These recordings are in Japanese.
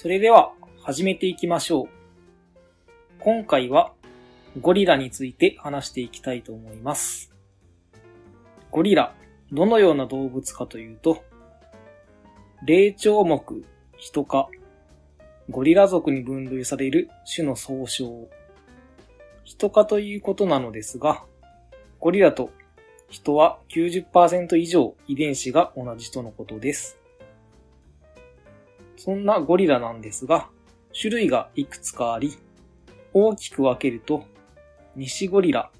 それでは始めていきましょう。今回はゴリラについて話していきたいと思います。ゴリラ、どのような動物かというと、霊長目、人科、ゴリラ属に分類される種の総称。人科ということなのですが、ゴリラと人は90%以上遺伝子が同じとのことです。そんなゴリラなんですが、種類がいくつかあり、大きく分けると、西ゴリラ、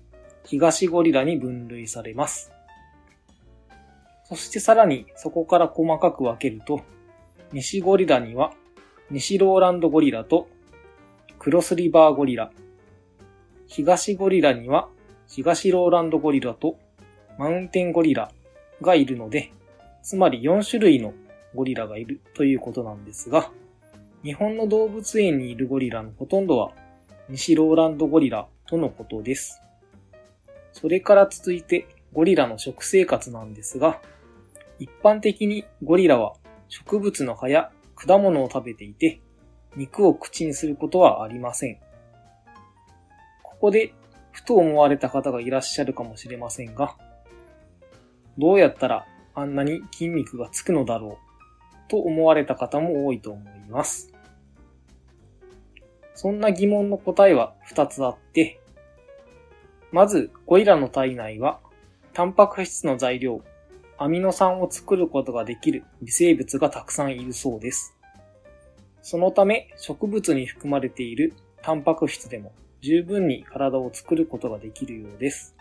東ゴリラに分類されます。そしてさらにそこから細かく分けると、西ゴリラには西ローランドゴリラとクロスリバーゴリラ、東ゴリラには東ローランドゴリラとマウンテンゴリラがいるので、つまり4種類のゴリラがいるということなんですが、日本の動物園にいるゴリラのほとんどは西ローランドゴリラとのことです。それから続いてゴリラの食生活なんですが、一般的にゴリラは植物の葉や果物を食べていて、肉を口にすることはありません。ここで、ふと思われた方がいらっしゃるかもしれませんが、どうやったらあんなに筋肉がつくのだろうと思われた方も多いと思います。そんな疑問の答えは2つあって、まず、ゴリラの体内は、タンパク質の材料、アミノ酸を作ることができる微生物がたくさんいるそうです。そのため、植物に含まれているタンパク質でも十分に体を作ることができるようです。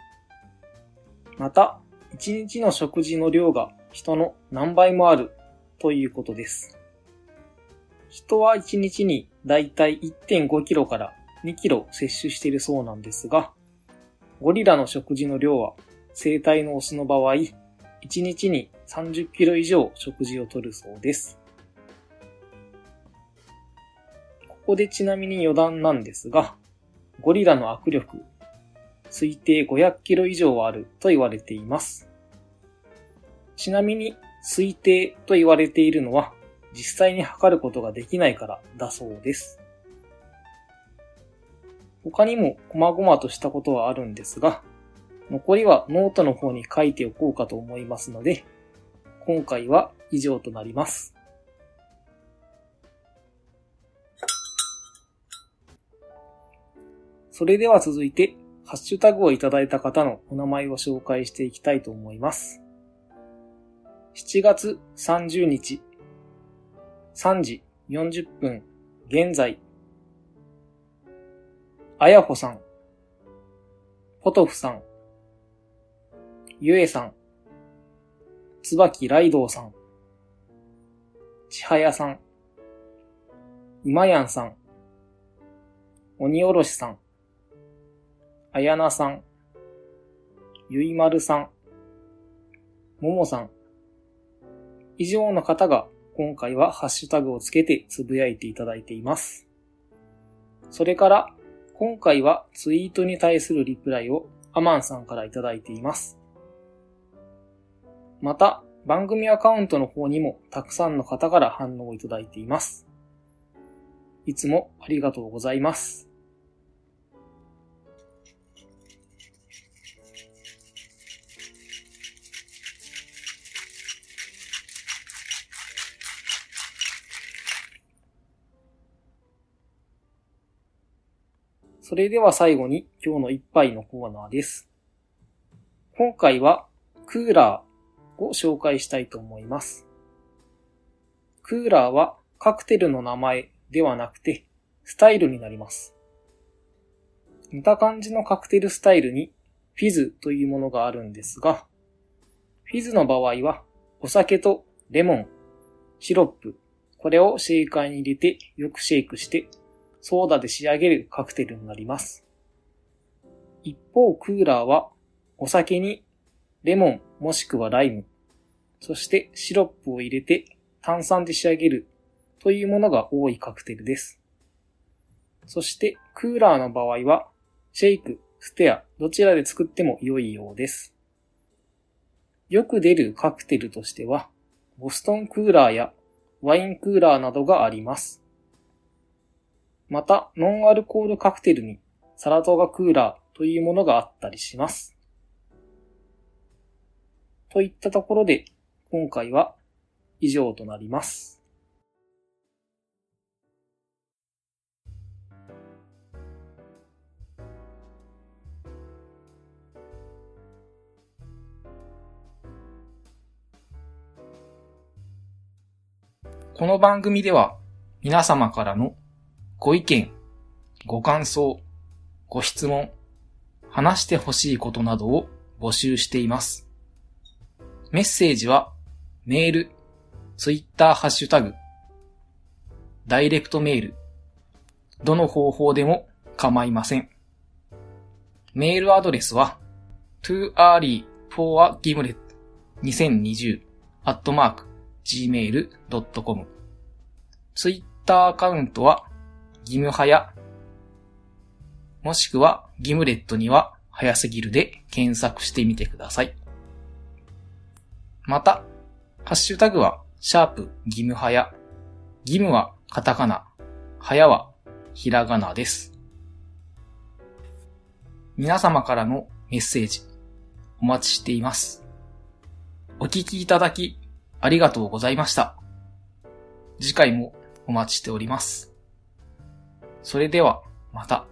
また、1日の食事の量が人の何倍もあるということです。人は1日にだいたい1.5キロから2キロ摂取しているそうなんですが、ゴリラの食事の量は生体のオスの場合、1日に30キロ以上食事をとるそうです。ここでちなみに余談なんですが、ゴリラの握力、推定500キロ以上はあると言われています。ちなみに推定と言われているのは実際に測ることができないからだそうです。他にも細々としたことはあるんですが、残りはノートの方に書いておこうかと思いますので、今回は以上となります。それでは続いて、ハッシュタグをいただいた方のお名前を紹介していきたいと思います。7月30日、3時40分、現在、あやほさん、ポトフさん、ゆえさん、つばきらいどうさん、ちはやさん、うまやんさん、おにおろしさん、あやなさん、ゆいまるさん、ももさん、以上の方が今回はハッシュタグをつけてつぶやいていただいています。それから、今回はツイートに対するリプライをアマンさんからいただいています。また、番組アカウントの方にもたくさんの方から反応をいただいています。いつもありがとうございます。それでは最後に今日の一杯のコーナーです。今回はクーラーを紹介したいと思います。クーラーはカクテルの名前ではなくてスタイルになります。似た感じのカクテルスタイルにフィズというものがあるんですが、フィズの場合はお酒とレモン、シロップ、これをシェイカーに入れてよくシェイクしてソーダで仕上げるカクテルになります。一方クーラーはお酒にレモンもしくはライム、そしてシロップを入れて炭酸で仕上げるというものが多いカクテルです。そしてクーラーの場合はシェイク、ステア、どちらで作っても良いようです。よく出るカクテルとしては、ボストンクーラーやワインクーラーなどがあります。また、ノンアルコールカクテルにサラトガクーラーというものがあったりします。といったところで、今回は以上となります。この番組では皆様からのご意見、ご感想、ご質問、話してほしいことなどを募集しています。メッセージはメール、ツイッターハッシュタグ、ダイレクトメール、どの方法でも構いません。メールアドレスは too early for a gimlet 2020 at mark gmail.com ツイッターアカウントはギムハヤもしくはギムレットには早すぎるで検索してみてください。また、ハッシュタグはシャープギムハヤギムはカタカナ、ハヤはひらがなです。皆様からのメッセージお待ちしています。お聞きいただきありがとうございました。次回もお待ちしております。それでは、また。